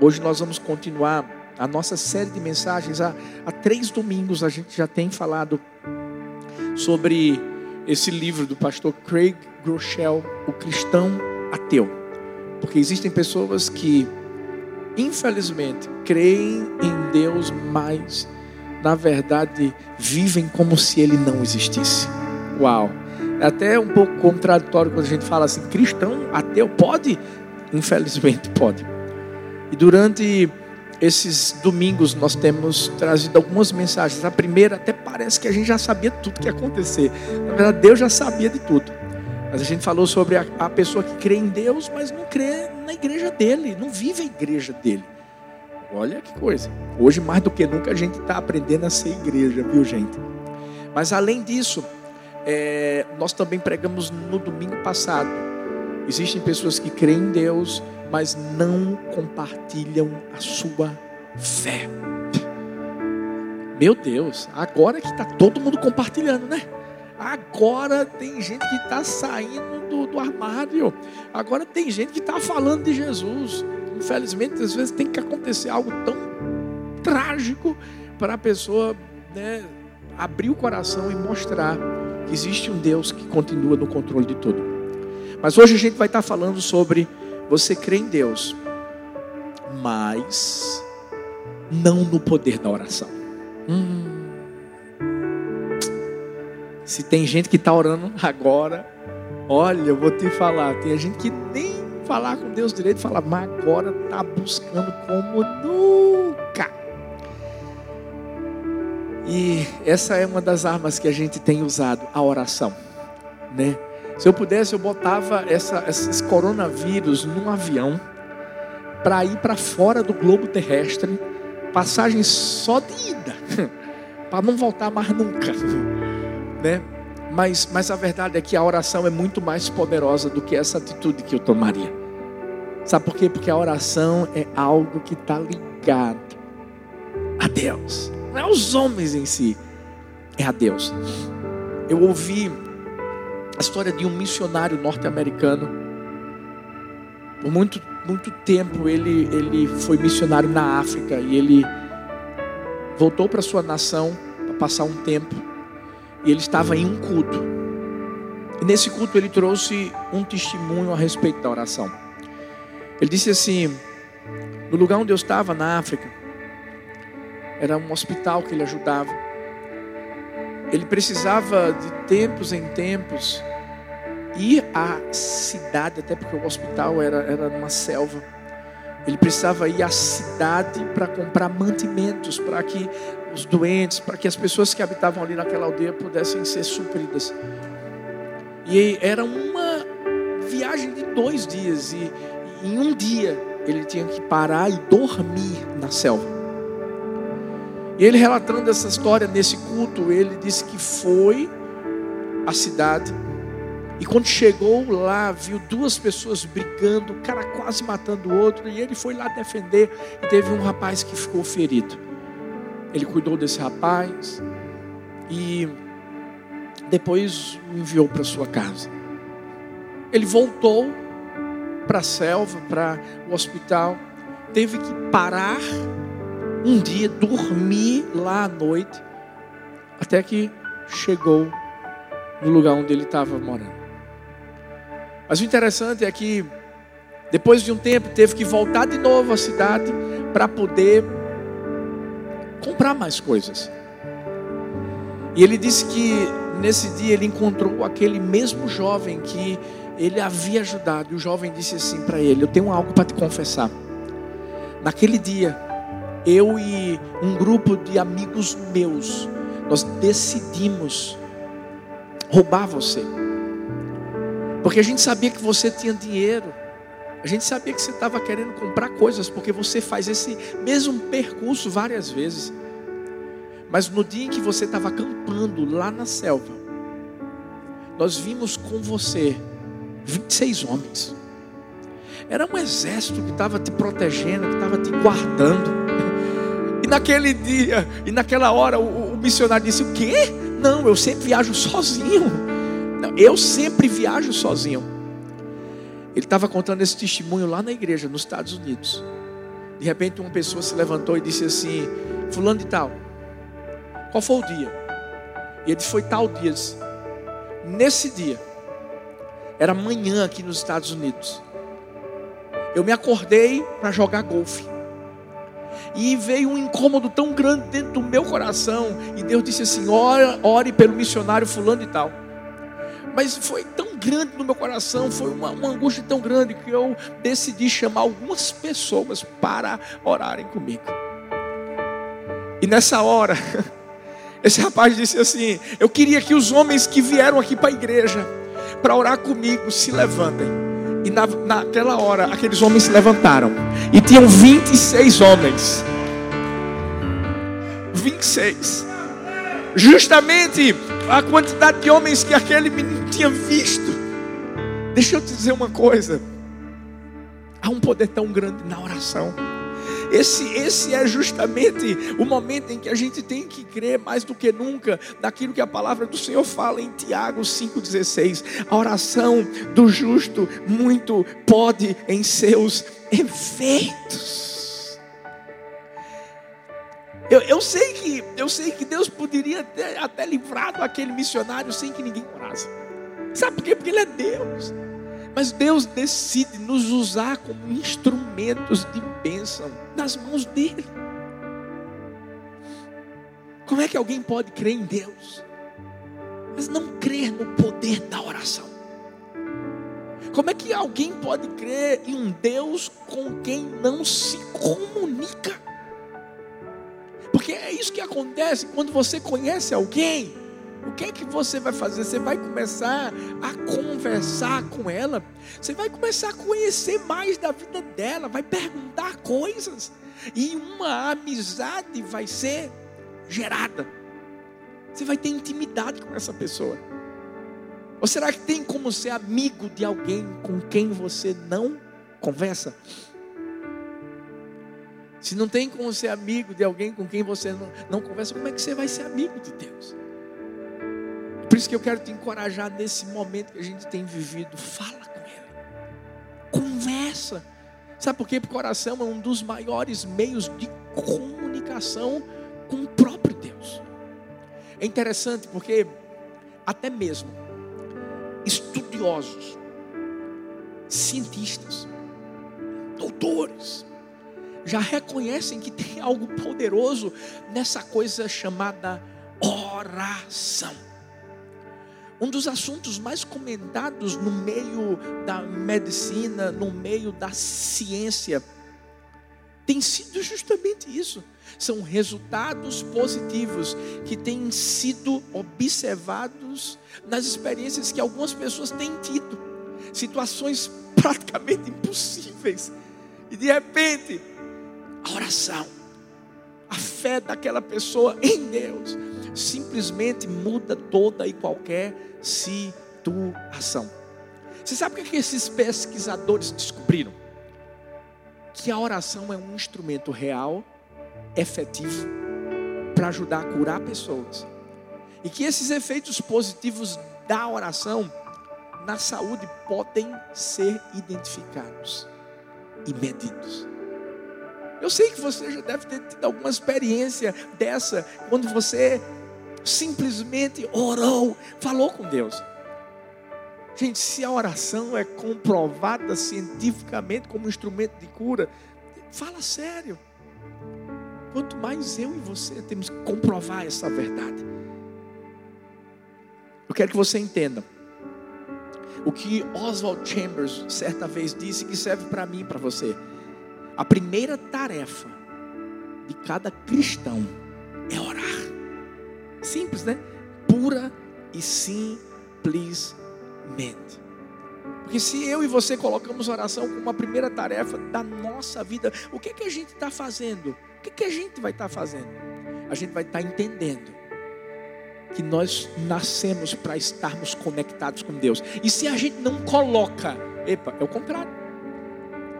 Hoje nós vamos continuar a nossa série de mensagens. Há, há três domingos a gente já tem falado sobre esse livro do pastor Craig Groeschel, O Cristão Ateu. Porque existem pessoas que, infelizmente, creem em Deus, mas, na verdade, vivem como se ele não existisse. Uau! É até um pouco contraditório quando a gente fala assim: cristão ateu pode? Infelizmente, pode. E durante esses domingos nós temos trazido algumas mensagens. A primeira até parece que a gente já sabia tudo que ia acontecer. Na verdade, Deus já sabia de tudo. Mas a gente falou sobre a, a pessoa que crê em Deus, mas não crê na igreja dele, não vive a igreja dele. Olha que coisa. Hoje, mais do que nunca, a gente está aprendendo a ser igreja, viu, gente? Mas além disso, é, nós também pregamos no domingo passado. Existem pessoas que creem em Deus, mas não compartilham a sua fé. Meu Deus, agora que está todo mundo compartilhando, né? Agora tem gente que está saindo do, do, armário. Agora tem gente que está falando de Jesus. Infelizmente, às vezes tem que acontecer algo tão trágico para a pessoa né, abrir o coração e mostrar que existe um Deus que continua no controle de tudo. Mas hoje a gente vai estar falando sobre você crê em Deus, mas não no poder da oração. Hum. Se tem gente que está orando agora, olha, eu vou te falar, tem gente que nem falar com Deus direito fala, mas agora está buscando como nunca. E essa é uma das armas que a gente tem usado, a oração, né? Se eu pudesse, eu botava essa, esses coronavírus num avião para ir para fora do globo terrestre, passagem só de ida, para não voltar mais nunca, né? Mas, mas a verdade é que a oração é muito mais poderosa do que essa atitude que eu tomaria. Sabe por quê? Porque a oração é algo que está ligado a Deus, não é aos homens em si, é a Deus. Eu ouvi a história de um missionário norte-americano. Por muito, muito tempo ele, ele foi missionário na África e ele voltou para sua nação para passar um tempo. E ele estava em um culto. E nesse culto ele trouxe um testemunho a respeito da oração. Ele disse assim: no lugar onde eu estava, na África, era um hospital que ele ajudava. Ele precisava de tempos em tempos ir à cidade, até porque o hospital era, era numa selva. Ele precisava ir à cidade para comprar mantimentos, para que os doentes, para que as pessoas que habitavam ali naquela aldeia pudessem ser supridas. E era uma viagem de dois dias, e, e em um dia ele tinha que parar e dormir na selva. E ele relatando essa história nesse culto, ele disse que foi à cidade e quando chegou lá, viu duas pessoas brigando, o cara quase matando o outro, e ele foi lá defender. E teve um rapaz que ficou ferido. Ele cuidou desse rapaz e depois o enviou para sua casa. Ele voltou para a selva, para o hospital, teve que parar um dia, dormir lá à noite, até que chegou no lugar onde ele estava morando. Mas o interessante é que, depois de um tempo, teve que voltar de novo à cidade para poder comprar mais coisas. E ele disse que nesse dia ele encontrou aquele mesmo jovem que ele havia ajudado. E o jovem disse assim para ele: Eu tenho algo para te confessar. Naquele dia, eu e um grupo de amigos meus, nós decidimos roubar você. Porque a gente sabia que você tinha dinheiro. A gente sabia que você estava querendo comprar coisas, porque você faz esse mesmo percurso várias vezes. Mas no dia em que você estava acampando lá na selva, nós vimos com você 26 homens. Era um exército que estava te protegendo, que estava te guardando. E naquele dia, e naquela hora, o, o missionário disse: O quê? Não, eu sempre viajo sozinho. Não, eu sempre viajo sozinho. Ele estava contando esse testemunho lá na igreja, nos Estados Unidos. De repente, uma pessoa se levantou e disse assim: Fulano de Tal, qual foi o dia? E ele disse: Foi tal dia. Disse, Nesse dia, era manhã aqui nos Estados Unidos. Eu me acordei para jogar golfe. E veio um incômodo tão grande dentro do meu coração. E Deus disse assim: ore, ore pelo missionário fulano e tal. Mas foi tão grande no meu coração, foi uma, uma angústia tão grande que eu decidi chamar algumas pessoas para orarem comigo. E nessa hora, esse rapaz disse assim: Eu queria que os homens que vieram aqui para a igreja para orar comigo se levantem. E na, naquela hora, aqueles homens se levantaram. E tinham 26 homens. 26. Justamente a quantidade de homens que aquele menino tinha visto. Deixa eu te dizer uma coisa. Há um poder tão grande na oração. Esse, esse é justamente o momento em que a gente tem que crer mais do que nunca naquilo que a palavra do Senhor fala em Tiago 5,16. A oração do justo muito pode em seus efeitos. Eu, eu, sei que, eu sei que Deus poderia ter até livrado aquele missionário sem que ninguém orasse. Sabe por quê? Porque Ele é Deus. Mas Deus decide nos usar como instrumentos de bênção nas mãos dele. Como é que alguém pode crer em Deus, mas não crer no poder da oração? Como é que alguém pode crer em um Deus com quem não se comunica? Porque é isso que acontece quando você conhece alguém o que é que você vai fazer? Você vai começar a conversar com ela. Você vai começar a conhecer mais da vida dela, vai perguntar coisas e uma amizade vai ser gerada. Você vai ter intimidade com essa pessoa. Ou será que tem como ser amigo de alguém com quem você não conversa? Se não tem como ser amigo de alguém com quem você não, não conversa, como é que você vai ser amigo de Deus? Isso que eu quero te encorajar nesse momento que a gente tem vivido. Fala com Ele. Conversa. Sabe por quê? Porque o coração é um dos maiores meios de comunicação com o próprio Deus. É interessante porque até mesmo estudiosos, cientistas, doutores, já reconhecem que tem algo poderoso nessa coisa chamada oração. Um dos assuntos mais comentados no meio da medicina, no meio da ciência, tem sido justamente isso. São resultados positivos que têm sido observados nas experiências que algumas pessoas têm tido. Situações praticamente impossíveis. E de repente, a oração, a fé daquela pessoa em Deus, simplesmente muda toda e qualquer situação. Você sabe o que, é que esses pesquisadores descobriram? Que a oração é um instrumento real, efetivo, para ajudar a curar pessoas. E que esses efeitos positivos da oração na saúde podem ser identificados e medidos. Eu sei que você já deve ter tido alguma experiência dessa, quando você simplesmente orou, falou com Deus. Gente, se a oração é comprovada cientificamente como instrumento de cura, fala sério. Quanto mais eu e você temos que comprovar essa verdade. Eu quero que você entenda o que Oswald Chambers certa vez disse que serve para mim e para você. A primeira tarefa de cada cristão é orar. Simples, né? Pura e simplesmente. Porque se eu e você colocamos oração como a primeira tarefa da nossa vida, o que, que a gente está fazendo? O que, que a gente vai estar tá fazendo? A gente vai estar tá entendendo que nós nascemos para estarmos conectados com Deus. E se a gente não coloca, epa, é o contrário.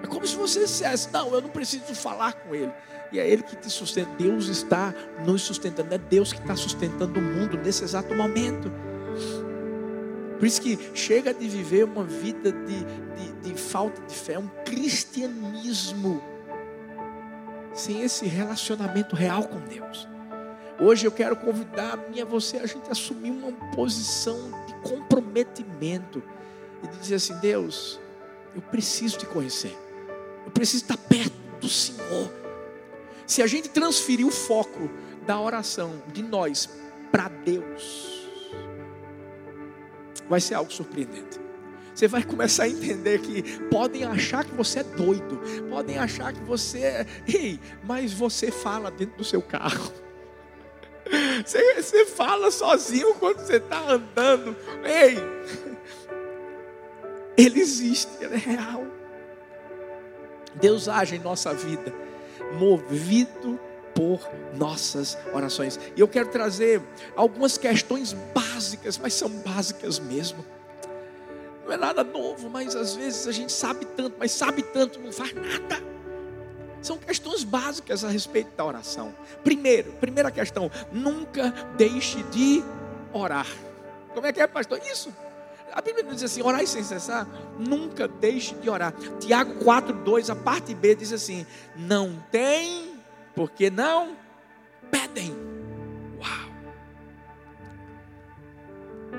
É como se você dissesse: Não, eu não preciso falar com Ele. E é Ele que te sustenta. Deus está nos sustentando. É Deus que está sustentando o mundo nesse exato momento. Por isso que chega de viver uma vida de, de, de falta de fé, um cristianismo sem esse relacionamento real com Deus. Hoje eu quero convidar a e a você a gente assumir uma posição de comprometimento e de dizer assim: Deus, eu preciso te conhecer, eu preciso estar perto do Senhor. Se a gente transferir o foco da oração de nós para Deus, vai ser algo surpreendente. Você vai começar a entender que podem achar que você é doido, podem achar que você é. Ei, mas você fala dentro do seu carro. Você, você fala sozinho quando você está andando. Ei, Ele existe, Ele é real. Deus age em nossa vida, movido por nossas orações. E eu quero trazer algumas questões básicas, mas são básicas mesmo. Não é nada novo, mas às vezes a gente sabe tanto, mas sabe tanto, não faz nada. São questões básicas a respeito da oração. Primeiro, primeira questão, nunca deixe de orar. Como é que é, pastor? Isso. A Bíblia diz assim: orar sem cessar, nunca deixe de orar. Tiago 4,2, a parte B diz assim: não tem porque não pedem. Uau!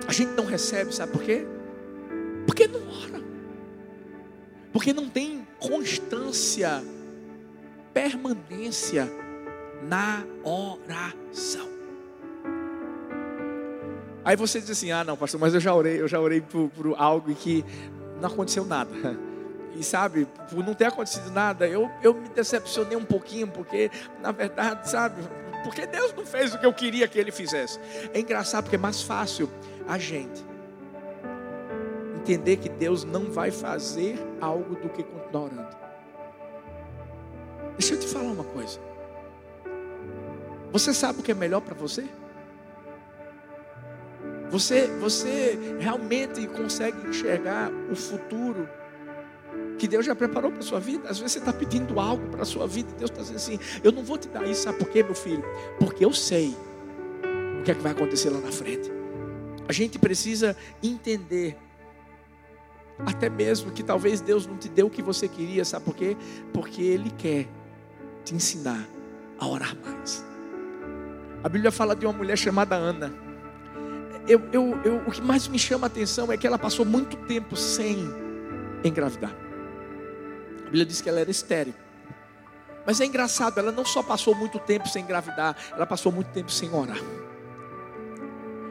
A gente não recebe, sabe por quê? Porque não ora. Porque não tem constância, permanência na oração. Aí você diz assim: ah, não, pastor, mas eu já orei, eu já orei por, por algo que não aconteceu nada. E sabe, por não ter acontecido nada, eu, eu me decepcionei um pouquinho, porque, na verdade, sabe, porque Deus não fez o que eu queria que Ele fizesse. É engraçado, porque é mais fácil a gente entender que Deus não vai fazer algo do que continuar orando. Deixa eu te falar uma coisa. Você sabe o que é melhor para você? Você, você realmente consegue enxergar o futuro que Deus já preparou para a sua vida. Às vezes você está pedindo algo para a sua vida e Deus está dizendo assim: Eu não vou te dar isso, sabe por quê, meu filho? Porque eu sei o que é que vai acontecer lá na frente. A gente precisa entender, até mesmo que talvez Deus não te deu o que você queria, sabe por quê? Porque Ele quer te ensinar a orar mais. A Bíblia fala de uma mulher chamada Ana. Eu, eu, eu, o que mais me chama a atenção é que ela passou muito tempo sem engravidar. A Bíblia diz que ela era estéril. Mas é engraçado, ela não só passou muito tempo sem engravidar, ela passou muito tempo sem orar.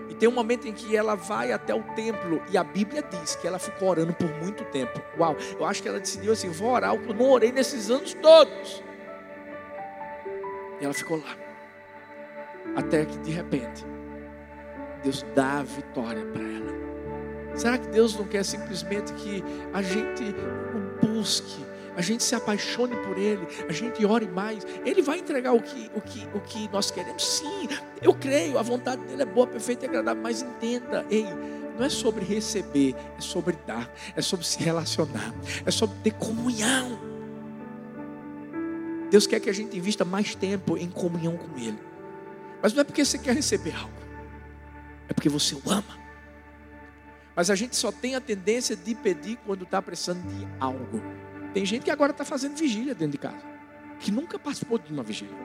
E tem um momento em que ela vai até o templo e a Bíblia diz que ela ficou orando por muito tempo. Uau, eu acho que ela decidiu assim: vou orar o que eu não orei nesses anos todos. E ela ficou lá. Até que de repente, Deus dá a vitória para ela. Será que Deus não quer simplesmente que a gente o busque? a gente se apaixone por Ele, a gente ore mais, Ele vai entregar o que, o que, o que nós queremos. Sim, eu creio, a vontade dele é boa, perfeita e agradável, mas entenda, ei, não é sobre receber, é sobre dar, é sobre se relacionar, é sobre ter comunhão. Deus quer que a gente invista mais tempo em comunhão com Ele, mas não é porque você quer receber algo, é porque você o ama. Mas a gente só tem a tendência de pedir quando está precisando de algo. Tem gente que agora está fazendo vigília dentro de casa, que nunca participou de uma vigília.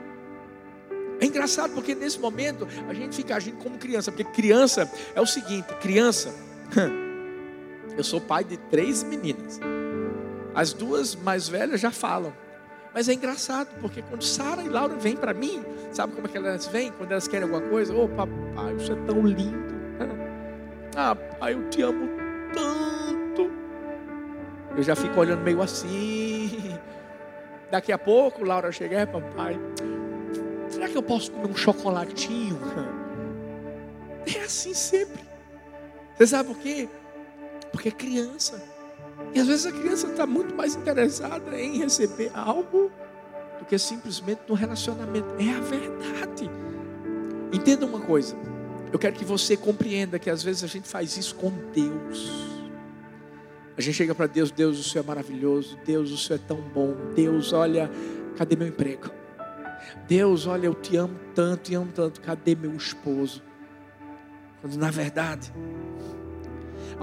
É engraçado porque nesse momento a gente fica agindo como criança, porque criança é o seguinte: criança, eu sou pai de três meninas, as duas mais velhas já falam, mas é engraçado porque quando Sara e Laura vêm para mim, sabe como é que elas vêm? Quando elas querem alguma coisa, ô oh, papai, você é tão lindo, ah pai, eu te amo tanto. Eu já fico olhando meio assim. Daqui a pouco, Laura chega, é papai, será que eu posso comer um chocolatinho? É assim sempre. Você sabe por quê? Porque é criança. E às vezes a criança está muito mais interessada em receber algo do que simplesmente no relacionamento. É a verdade. Entenda uma coisa. Eu quero que você compreenda que às vezes a gente faz isso com Deus. A gente chega para Deus, Deus, o Senhor é maravilhoso, Deus, o Senhor é tão bom, Deus, olha, cadê meu emprego? Deus, olha, eu te amo tanto, te amo tanto, cadê meu esposo? Quando na verdade,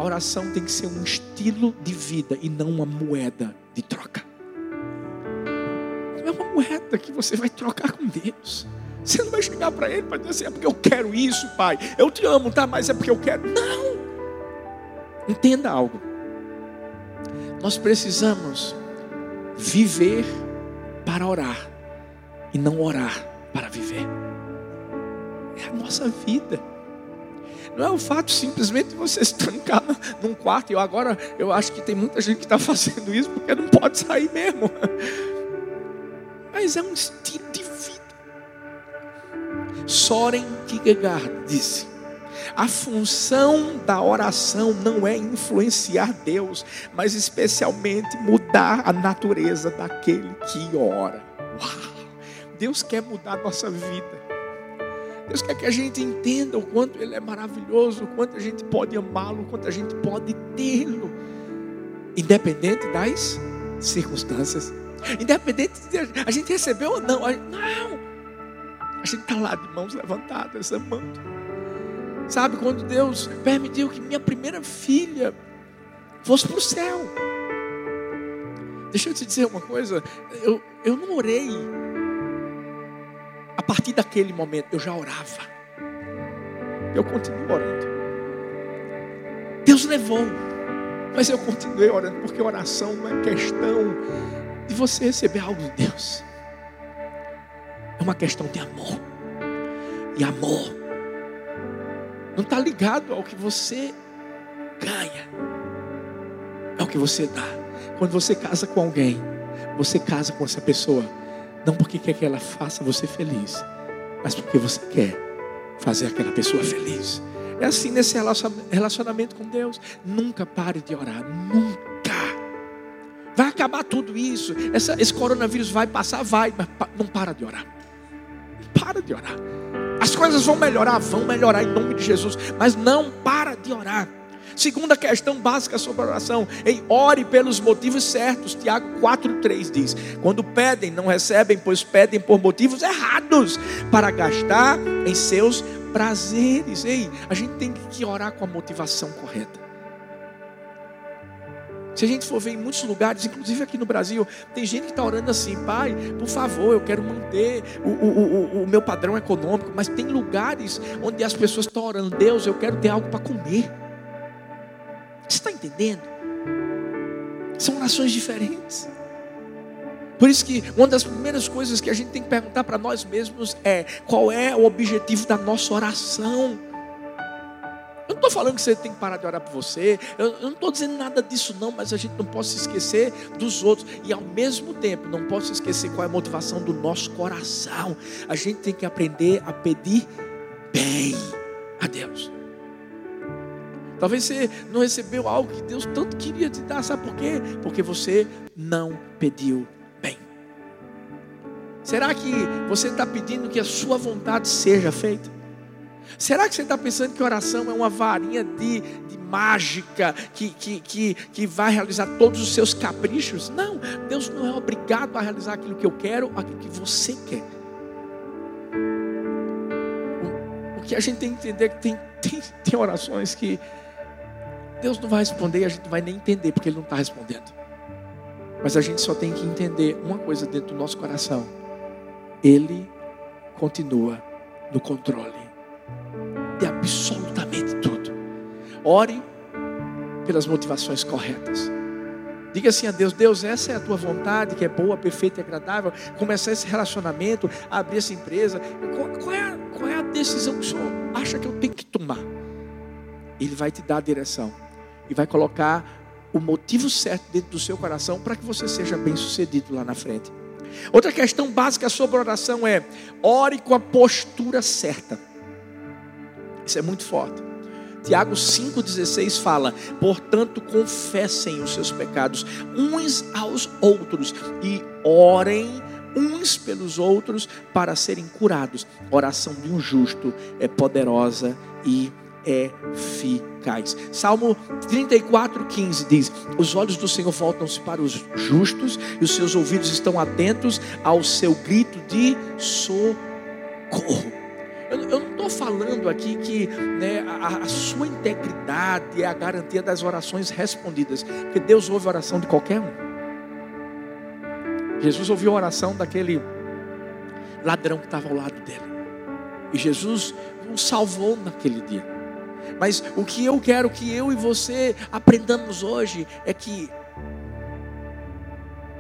a oração tem que ser um estilo de vida e não uma moeda de troca. Não é uma moeda que você vai trocar com Deus. Você não vai chegar para Ele para dizer assim, é porque eu quero isso, Pai. Eu te amo, tá? Mas é porque eu quero. Não. Entenda algo. Nós precisamos viver para orar e não orar para viver. É a nossa vida. Não é o fato simplesmente de você se trancar num quarto. Eu agora eu acho que tem muita gente que está fazendo isso porque não pode sair mesmo. Mas é um estilo de vida. Soren Kierkegaard disse: a função da oração não é influenciar Deus, mas especialmente mudar a natureza daquele que ora. Uau! Deus quer mudar a nossa vida. Deus quer que a gente entenda o quanto Ele é maravilhoso, o quanto a gente pode amá-lo, o quanto a gente pode tê-lo, independente das circunstâncias, independente de a gente recebeu ou não. Não, a gente está lá de mãos levantadas, amando. Sabe, quando Deus permitiu que minha primeira filha fosse para o céu. Deixa eu te dizer uma coisa, eu, eu não orei a partir daquele momento eu já orava. Eu continuo orando. Deus levou, mas eu continuei orando, porque oração não é questão de você receber algo de Deus, é uma questão de amor. E amor não está ligado ao que você ganha, é o que você dá. Quando você casa com alguém, você casa com essa pessoa não porque quer que ela faça você feliz, mas porque você quer fazer aquela pessoa feliz. É assim nesse relacionamento com Deus. Nunca pare de orar, nunca. Vai acabar tudo isso. Essa, esse coronavírus vai passar, vai, mas não para de orar. Não para de orar. As coisas vão melhorar, vão melhorar em nome de Jesus, mas não para de orar. Segunda questão básica sobre a oração, em ore pelos motivos certos. Tiago 4:3 diz: Quando pedem, não recebem, pois pedem por motivos errados, para gastar em seus prazeres. Ei, a gente tem que orar com a motivação correta. Se a gente for ver em muitos lugares, inclusive aqui no Brasil, tem gente que está orando assim, pai, por favor, eu quero manter o, o, o, o meu padrão econômico, mas tem lugares onde as pessoas estão orando, Deus, eu quero ter algo para comer. Você está entendendo? São orações diferentes. Por isso que uma das primeiras coisas que a gente tem que perguntar para nós mesmos é qual é o objetivo da nossa oração. Eu não estou falando que você tem que parar de orar por você. Eu, eu não estou dizendo nada disso não, mas a gente não pode se esquecer dos outros. E ao mesmo tempo, não pode se esquecer qual é a motivação do nosso coração. A gente tem que aprender a pedir bem a Deus. Talvez você não recebeu algo que Deus tanto queria te dar, sabe por quê? Porque você não pediu bem. Será que você está pedindo que a sua vontade seja feita? Será que você está pensando que oração é uma varinha de, de mágica que, que, que, que vai realizar todos os seus caprichos? Não, Deus não é obrigado a realizar aquilo que eu quero, aquilo que você quer. O, o que a gente tem que entender é que tem, tem, tem orações que Deus não vai responder e a gente não vai nem entender, porque Ele não está respondendo. Mas a gente só tem que entender uma coisa dentro do nosso coração: Ele continua no controle de absolutamente tudo. Ore pelas motivações corretas. Diga assim a Deus: Deus, essa é a tua vontade, que é boa, perfeita e agradável. Começar esse relacionamento, abrir essa empresa. Qual, qual, é qual é a decisão que o Senhor acha que eu tenho que tomar? Ele vai te dar a direção e vai colocar o motivo certo dentro do seu coração para que você seja bem sucedido lá na frente. Outra questão básica sobre oração é: ore com a postura certa. Isso é muito forte. Tiago 5,16 fala: Portanto, confessem os seus pecados uns aos outros e orem uns pelos outros para serem curados. Oração de um justo é poderosa e eficaz. Salmo 34, 15 diz: Os olhos do Senhor voltam-se para os justos e os seus ouvidos estão atentos ao seu grito de socorro. Eu, eu não estou falando aqui que né, a, a, sua integridade é a garantia das orações respondidas, porque Deus ouve a oração de qualquer um. Jesus ouviu a oração daquele ladrão que estava ao lado dele. E Jesus o salvou naquele dia. Mas o que eu quero que eu e você aprendamos hoje é que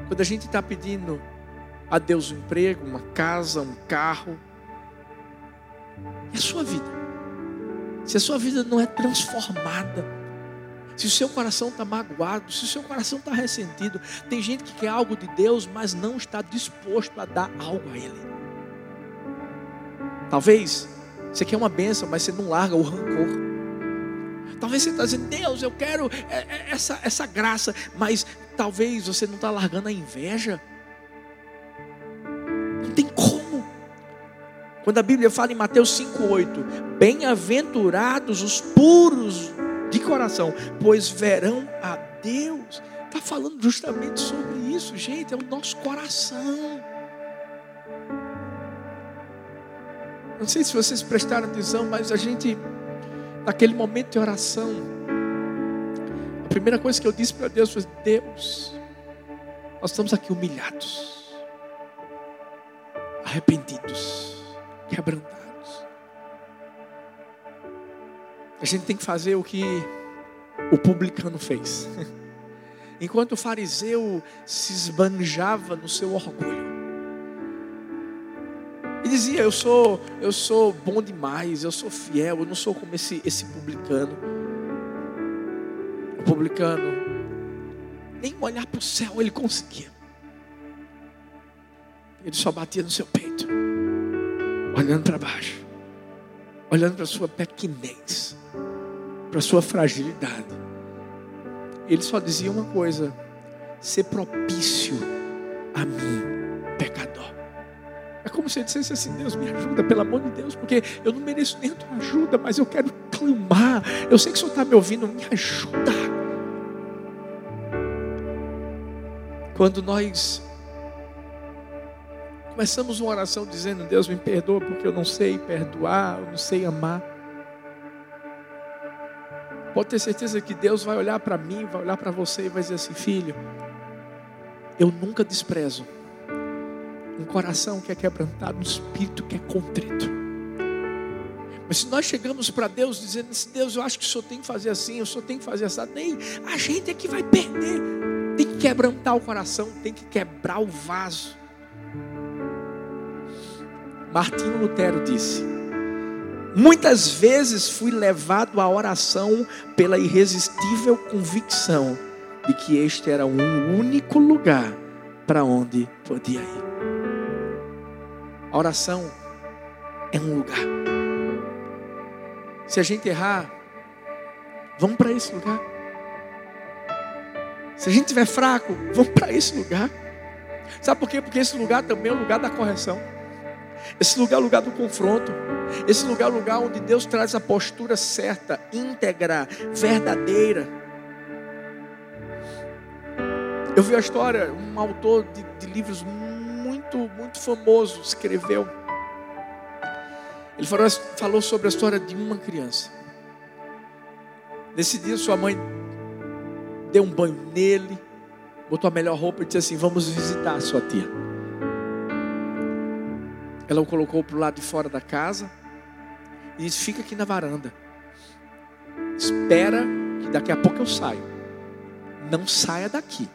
quando a gente está pedindo a Deus um emprego, uma casa, um carro, é a sua vida. Se a sua vida não é transformada, se o seu coração está magoado, se o seu coração está ressentido, tem gente que quer algo de Deus, mas não está disposto a dar algo a Ele. Talvez você quer uma bênção, mas você não larga o rancor. Talvez você está dizendo, Deus, eu quero é, é, essa, essa graça, mas talvez você não está largando a inveja. Não tem como. Quando a Bíblia fala em Mateus 5,8: Bem-aventurados os puros de coração, pois verão a Deus. Está falando justamente sobre isso, gente, é o nosso coração. Não sei se vocês prestaram atenção, mas a gente, naquele momento de oração, a primeira coisa que eu disse para Deus foi: Deus, nós estamos aqui humilhados, arrependidos, quebrantados. A gente tem que fazer o que o publicano fez. Enquanto o fariseu se esbanjava no seu orgulho, dizia: Eu sou, eu sou bom demais, eu sou fiel, eu não sou como esse, esse publicano. O publicano, nem olhar para o céu ele conseguia. Ele só batia no seu peito, olhando para baixo, olhando para sua pequenez, para sua fragilidade. Ele só dizia uma coisa: ser propício a mim. Ele dissesse assim: Deus, me ajuda, pelo amor de Deus, porque eu não mereço nem a tua ajuda, mas eu quero clamar. Eu sei que o Senhor está me ouvindo, me ajuda. Quando nós começamos uma oração dizendo: Deus, me perdoa, porque eu não sei perdoar, eu não sei amar. Pode ter certeza que Deus vai olhar para mim, vai olhar para você e vai dizer assim: Filho, eu nunca desprezo um coração que é quebrantado, um espírito que é contrito. Mas se nós chegamos para Deus dizendo Deus, eu acho que o Senhor tem que fazer assim, o Senhor tem que fazer assim, nem a gente é que vai perder. Tem que quebrantar o coração, tem que quebrar o vaso. Martinho Lutero disse: Muitas vezes fui levado à oração pela irresistível convicção de que este era um único lugar para onde podia ir. A oração é um lugar. Se a gente errar, vamos para esse lugar. Se a gente estiver fraco, vamos para esse lugar. Sabe por quê? Porque esse lugar também é o lugar da correção. Esse lugar é o lugar do confronto. Esse lugar é o lugar onde Deus traz a postura certa, íntegra, verdadeira. Eu vi a história, um autor de, de livros muito, muito famoso escreveu. Ele falou, falou sobre a história de uma criança. Nesse dia, sua mãe deu um banho nele, botou a melhor roupa e disse assim: Vamos visitar a sua tia. Ela o colocou para o lado de fora da casa e disse: Fica aqui na varanda. Espera que daqui a pouco eu saio. Não saia daqui.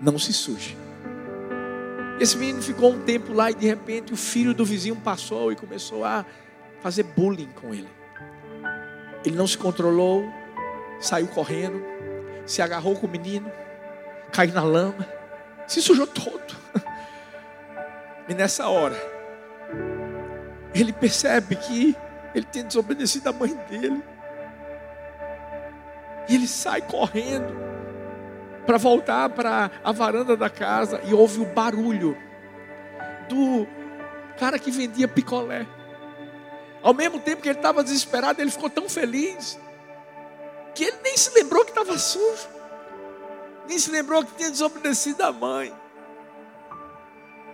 Não se suje. Esse menino ficou um tempo lá e de repente o filho do vizinho passou e começou a fazer bullying com ele. Ele não se controlou, saiu correndo, se agarrou com o menino, caiu na lama, se sujou todo. E nessa hora, ele percebe que ele tem desobedecido a mãe dele. E ele sai correndo para voltar para a varanda da casa e ouve o barulho do cara que vendia picolé. Ao mesmo tempo que ele estava desesperado, ele ficou tão feliz que ele nem se lembrou que estava sujo, nem se lembrou que tinha desobedecido a mãe.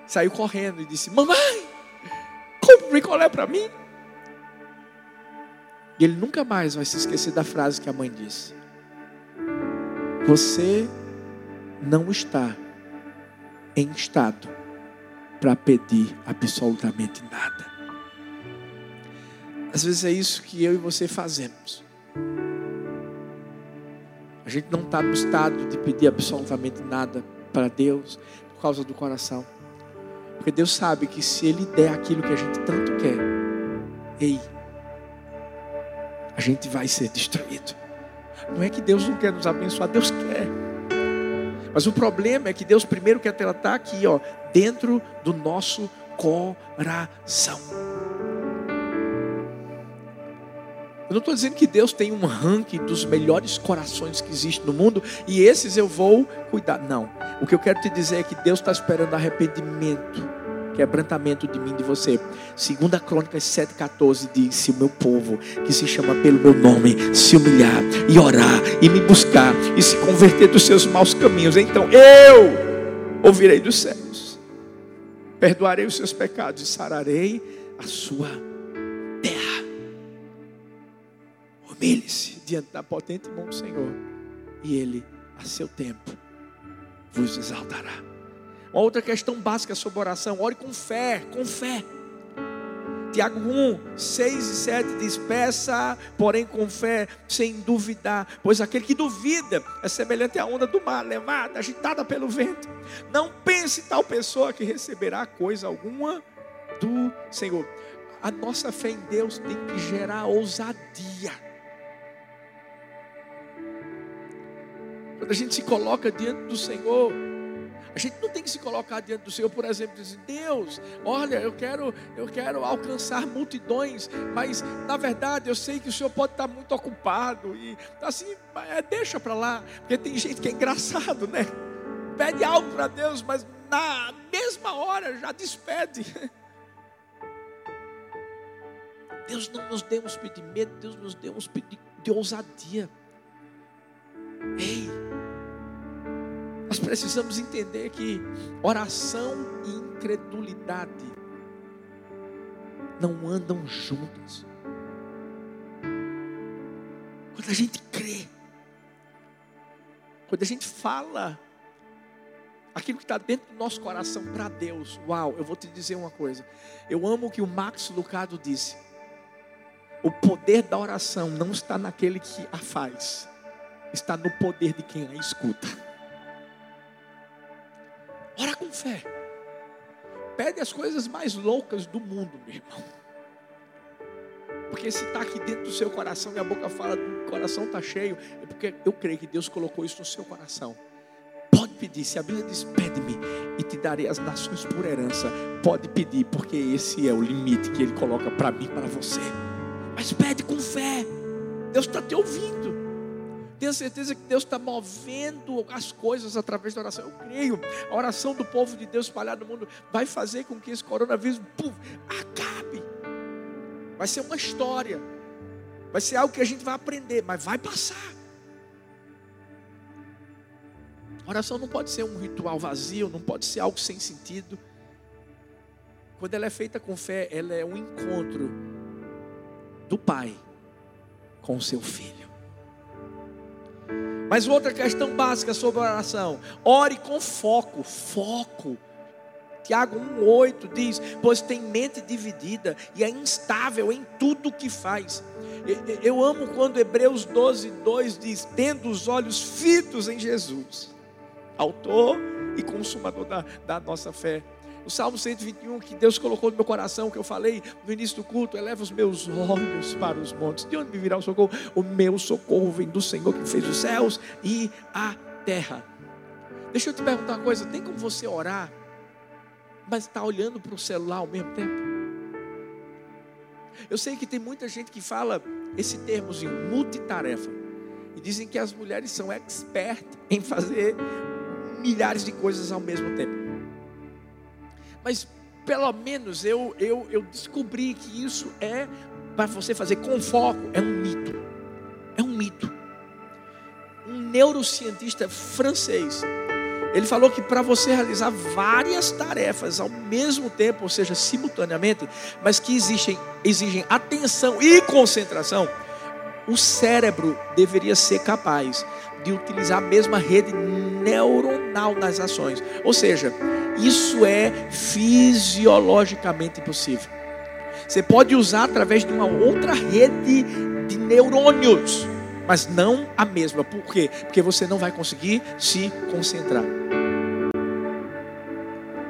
Saiu correndo e disse: Mamãe, compre picolé para mim. E ele nunca mais vai se esquecer da frase que a mãe disse: Você não está em estado para pedir absolutamente nada. Às vezes é isso que eu e você fazemos. A gente não está no estado de pedir absolutamente nada para Deus por causa do coração. Porque Deus sabe que se Ele der aquilo que a gente tanto quer, ei, a gente vai ser destruído. Não é que Deus não quer nos abençoar, Deus. Mas o problema é que Deus primeiro quer tratar aqui, ó, dentro do nosso coração. Eu não estou dizendo que Deus tem um ranking dos melhores corações que existem no mundo e esses eu vou cuidar. Não. O que eu quero te dizer é que Deus está esperando arrependimento, quebrantamento de mim de você. Segunda Crônicas 7,14 diz: Se o meu povo, que se chama pelo meu nome, se humilhar e orar e me buscar e se converter dos seus maus caminhos, então eu ouvirei dos céus, perdoarei os seus pecados e sararei a sua Humilhe-se diante da potente mão do Senhor, e Ele, a seu tempo, vos exaltará. Uma outra questão básica sobre oração: ore com fé, com fé. Tiago 1, 6 e 7 diz: Peça, porém com fé, sem duvidar, pois aquele que duvida é semelhante à onda do mar, levada, agitada pelo vento. Não pense tal pessoa que receberá coisa alguma do Senhor. A nossa fé em Deus tem que gerar ousadia. Quando a gente se coloca diante do Senhor, a gente não tem que se colocar diante do Senhor, por exemplo, dizer, Deus, olha, eu quero, eu quero alcançar multidões, mas na verdade eu sei que o Senhor pode estar muito ocupado e assim, é, deixa para lá, porque tem gente que é engraçado, né? Pede algo para Deus, mas na mesma hora já despede. Deus não nos deu um espírito de medo, Deus nos deu um espírito de ousadia. Ei, nós precisamos entender que oração e incredulidade não andam juntas. Quando a gente crê, quando a gente fala aquilo que está dentro do nosso coração para Deus, uau, eu vou te dizer uma coisa. Eu amo o que o Max Lucado disse. O poder da oração não está naquele que a faz, está no poder de quem a escuta. Fé. Pede as coisas mais loucas do mundo, meu irmão. Porque se está aqui dentro do seu coração e a boca fala do coração está cheio, é porque eu creio que Deus colocou isso no seu coração. Pode pedir, se a Bíblia diz, pede-me e te darei as nações por herança. Pode pedir, porque esse é o limite que Ele coloca para mim para você. Mas pede com fé. Deus está te ouvindo. Tenha certeza que Deus está movendo as coisas através da oração. Eu creio. A oração do povo de Deus espalhado no mundo vai fazer com que esse coronavírus puf, acabe. Vai ser uma história. Vai ser algo que a gente vai aprender, mas vai passar. A oração não pode ser um ritual vazio, não pode ser algo sem sentido. Quando ela é feita com fé, ela é um encontro do Pai com o seu filho. Mas outra questão básica sobre oração: ore com foco, foco. Tiago 1,8 diz: Pois tem mente dividida e é instável em tudo o que faz. Eu amo quando Hebreus 12, 2 diz: Tendo os olhos fitos em Jesus, Autor e Consumador da, da nossa fé. O Salmo 121 que Deus colocou no meu coração, que eu falei no início do culto, eleva os meus olhos para os montes. De onde me virá o socorro? O meu socorro vem do Senhor que fez os céus e a terra. Deixa eu te perguntar uma coisa: tem como você orar, mas está olhando para o celular ao mesmo tempo? Eu sei que tem muita gente que fala esse termozinho, multitarefa. E dizem que as mulheres são expert em fazer milhares de coisas ao mesmo tempo. Mas pelo menos eu, eu, eu descobri que isso é para você fazer com foco, é um mito. É um mito. Um neurocientista francês, ele falou que para você realizar várias tarefas ao mesmo tempo, ou seja, simultaneamente, mas que exigem, exigem atenção e concentração, o cérebro deveria ser capaz de utilizar a mesma rede neuronal nas ações. Ou seja, isso é fisiologicamente possível. Você pode usar através de uma outra rede de neurônios, mas não a mesma. Por quê? Porque você não vai conseguir se concentrar.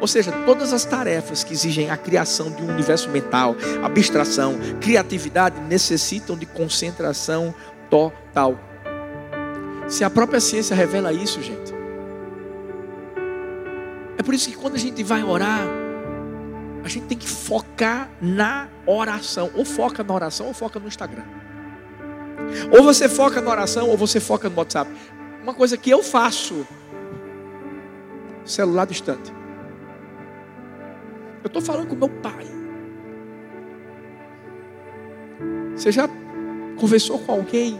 Ou seja, todas as tarefas que exigem a criação de um universo mental, abstração, criatividade, necessitam de concentração total. Se a própria ciência revela isso, gente. É por isso que quando a gente vai orar, a gente tem que focar na oração. Ou foca na oração, ou foca no Instagram. Ou você foca na oração, ou você foca no WhatsApp. Uma coisa que eu faço: celular distante. Eu estou falando com meu pai. Você já conversou com alguém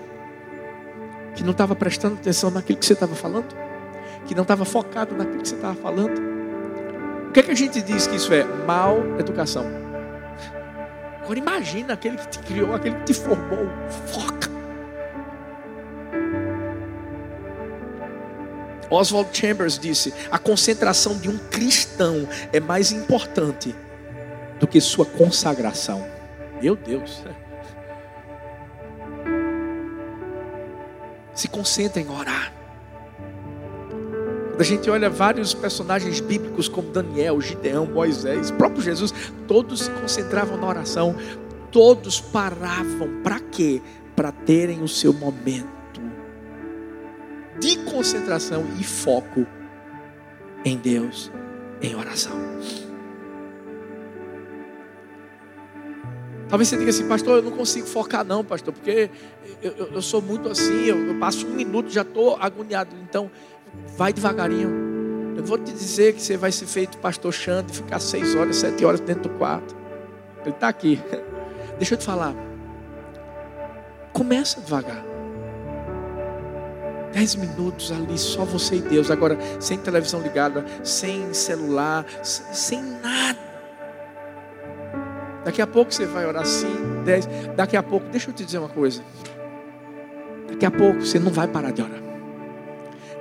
que não estava prestando atenção naquilo que você estava falando? Que não estava focado naquilo que você estava falando? O que, é que a gente diz que isso é? Mal educação. Agora imagina aquele que te criou, aquele que te formou. Foca. Oswald Chambers disse: a concentração de um cristão é mais importante do que sua consagração. Meu Deus. Se concentre em orar. Quando a gente olha vários personagens bíblicos como Daniel, Gideão, Moisés, próprio Jesus, todos se concentravam na oração, todos paravam para quê? Para terem o seu momento de concentração e foco em Deus, em oração. Talvez você diga assim, pastor, eu não consigo focar não, pastor, porque eu, eu, eu sou muito assim, eu, eu passo um minuto já estou agoniado. Então, vai devagarinho. Eu vou te dizer que você vai ser feito pastor Xande, ficar seis horas, sete horas dentro do quarto. Ele está aqui. Deixa eu te falar. Começa devagar. Dez minutos ali, só você e Deus. Agora, sem televisão ligada, sem celular, sem nada. Daqui a pouco você vai orar assim, dez. Daqui a pouco, deixa eu te dizer uma coisa. Daqui a pouco você não vai parar de orar.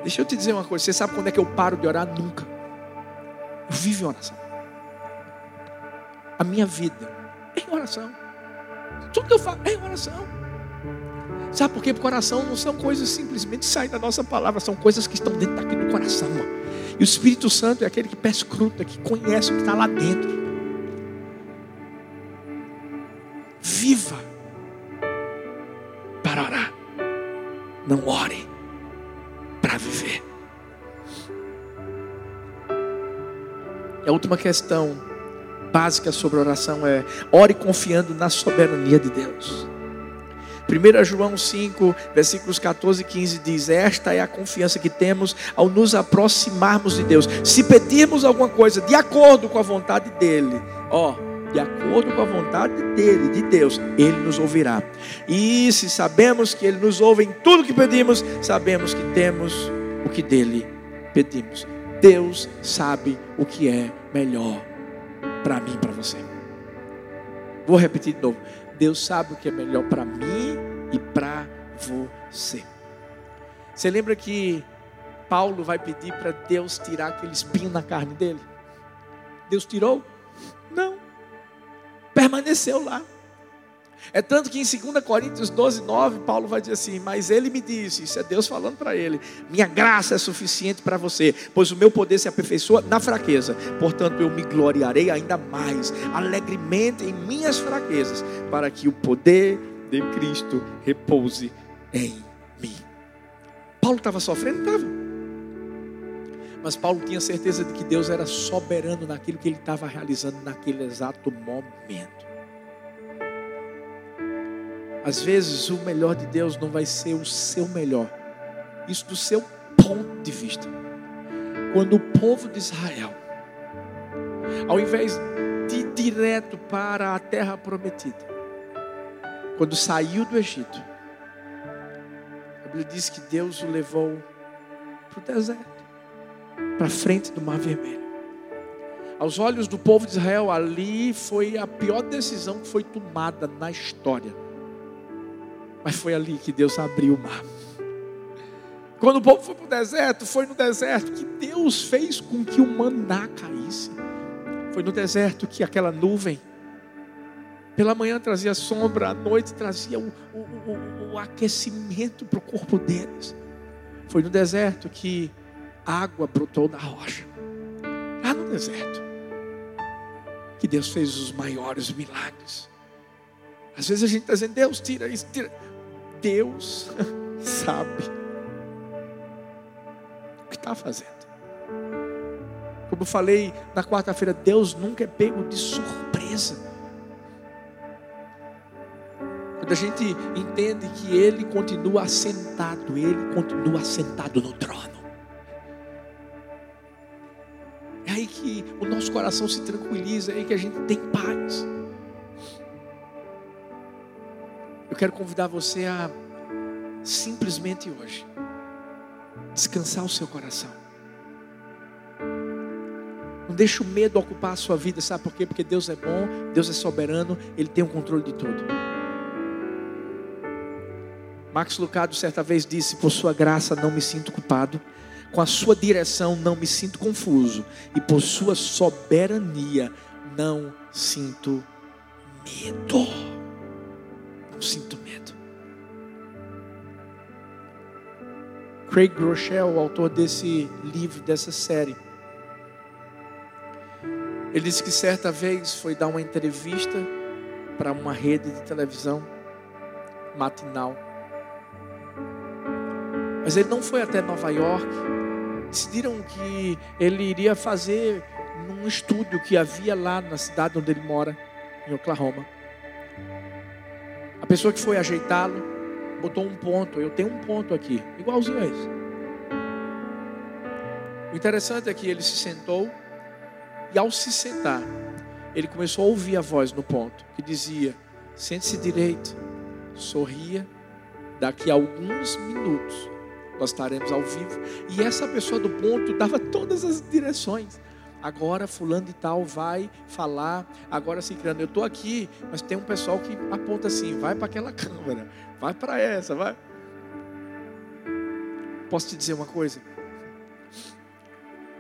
Deixa eu te dizer uma coisa. Você sabe quando é que eu paro de orar? Nunca. Eu vivo em oração. A minha vida é em oração. Tudo que eu faço é em oração. Sabe por quê? Porque coração não são coisas simplesmente saem da nossa palavra, são coisas que estão dentro daquele coração. E o Espírito Santo é aquele que perscruta, que conhece o que está lá dentro. Última questão básica sobre oração é: ore confiando na soberania de Deus. 1 João 5, versículos 14 e 15 diz: Esta é a confiança que temos ao nos aproximarmos de Deus. Se pedirmos alguma coisa de acordo com a vontade dEle, ó, de acordo com a vontade dEle, de Deus, Ele nos ouvirá. E se sabemos que Ele nos ouve em tudo que pedimos, sabemos que temos o que dEle pedimos. Deus sabe o que é melhor para mim e para você. Vou repetir de novo. Deus sabe o que é melhor para mim e para você. Você lembra que Paulo vai pedir para Deus tirar aquele espinho na carne dele? Deus tirou? Não. Permaneceu lá. É tanto que em 2 Coríntios 12, 9, Paulo vai dizer assim: Mas ele me disse, isso é Deus falando para ele: Minha graça é suficiente para você, pois o meu poder se aperfeiçoa na fraqueza. Portanto, eu me gloriarei ainda mais, alegremente em minhas fraquezas, para que o poder de Cristo repouse em mim. Paulo estava sofrendo? Estava. Mas Paulo tinha certeza de que Deus era soberano naquilo que ele estava realizando naquele exato momento. Às vezes o melhor de Deus não vai ser o seu melhor. Isso do seu ponto de vista. Quando o povo de Israel, ao invés de ir direto para a terra prometida, quando saiu do Egito, a Bíblia diz que Deus o levou para o deserto, para frente do Mar Vermelho. Aos olhos do povo de Israel, ali foi a pior decisão que foi tomada na história mas foi ali que Deus abriu o mar. Quando o povo foi para o deserto, foi no deserto que Deus fez com que o maná caísse. Foi no deserto que aquela nuvem, pela manhã trazia sombra, à noite trazia o, o, o, o aquecimento para o corpo deles. Foi no deserto que água brotou da rocha. Lá no deserto. Que Deus fez os maiores milagres. Às vezes a gente está dizendo, Deus tira isso, tira. Deus sabe que está fazendo. Como eu falei na quarta-feira, Deus nunca é pego de surpresa. Quando a gente entende que Ele continua assentado, Ele continua assentado no trono. É aí que o nosso coração se tranquiliza, é aí que a gente tem paz. Eu quero convidar você a simplesmente hoje descansar o seu coração. Não deixe o medo ocupar a sua vida, sabe por quê? Porque Deus é bom, Deus é soberano, Ele tem o controle de tudo. Max Lucado certa vez disse: Por sua graça não me sinto culpado, com a sua direção não me sinto confuso, e por sua soberania não sinto medo. Não sinto medo. Craig Groeschel, o autor desse livro, dessa série, ele disse que certa vez foi dar uma entrevista para uma rede de televisão matinal. Mas ele não foi até Nova York. Decidiram que ele iria fazer num estúdio que havia lá na cidade onde ele mora, em Oklahoma. Pessoa que foi ajeitá-lo botou um ponto, eu tenho um ponto aqui, igualzinho a esse. O interessante é que ele se sentou e ao se sentar, ele começou a ouvir a voz no ponto que dizia: sente-se direito, sorria, daqui a alguns minutos nós estaremos ao vivo. E essa pessoa do ponto dava todas as direções. Agora fulano de tal vai falar, agora se criando. Eu estou aqui, mas tem um pessoal que aponta assim, vai para aquela câmera, vai para essa, vai. Posso te dizer uma coisa?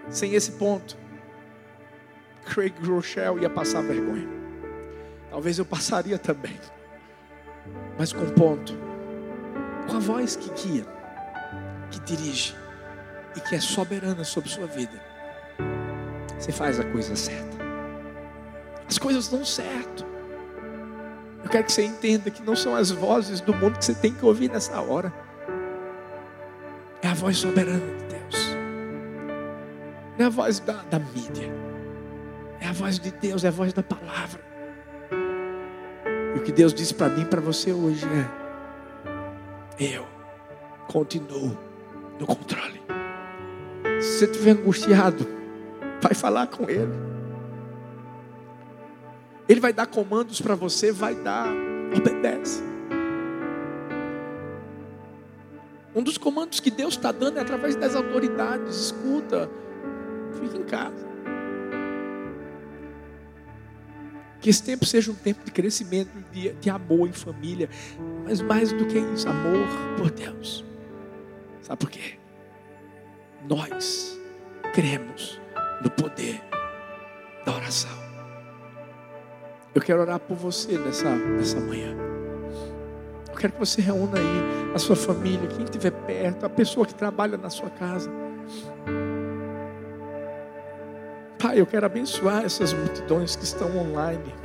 Sem esse ponto, Craig Rochelle ia passar vergonha. Talvez eu passaria também. Mas com ponto, com a voz que guia, que dirige e que é soberana sobre sua vida você faz a coisa certa. As coisas dão certo. Eu quero que você entenda que não são as vozes do mundo que você tem que ouvir nessa hora. É a voz soberana de Deus. Não é a voz da, da mídia. É a voz de Deus, é a voz da palavra. E o que Deus disse para mim e para você hoje é: Eu continuo no controle. Se você estiver angustiado, Vai falar com Ele. Ele vai dar comandos para você, vai dar, obedece. Um dos comandos que Deus está dando é através das autoridades. Escuta, fique em casa. Que esse tempo seja um tempo de crescimento, de, de amor em família. Mas mais do que isso, amor por Deus. Sabe por quê? Nós cremos no poder da oração. Eu quero orar por você nessa, nessa manhã. Eu quero que você reúna aí a sua família, quem estiver perto, a pessoa que trabalha na sua casa. Pai, eu quero abençoar essas multidões que estão online.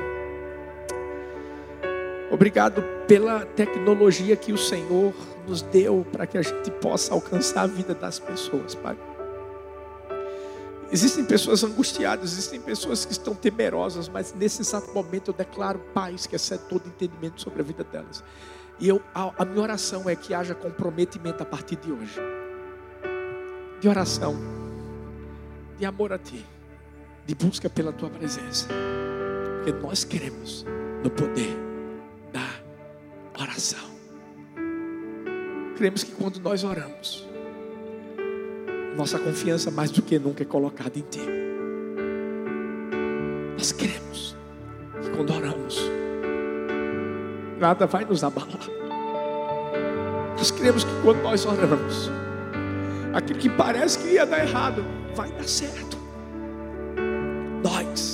Obrigado pela tecnologia que o Senhor nos deu para que a gente possa alcançar a vida das pessoas, Pai. Existem pessoas angustiadas, existem pessoas que estão temerosas, mas nesse exato momento eu declaro paz que excede todo entendimento sobre a vida delas. E eu, a, a minha oração é que haja comprometimento a partir de hoje. De oração, de amor a Ti, de busca pela Tua presença. Porque nós queremos no poder da oração. Cremos que quando nós oramos, nossa confiança mais do que nunca é colocada em Ti. Nós queremos que quando oramos, nada vai nos abalar. Nós queremos que quando nós oramos, Aquilo que parece que ia dar errado, vai dar certo. Nós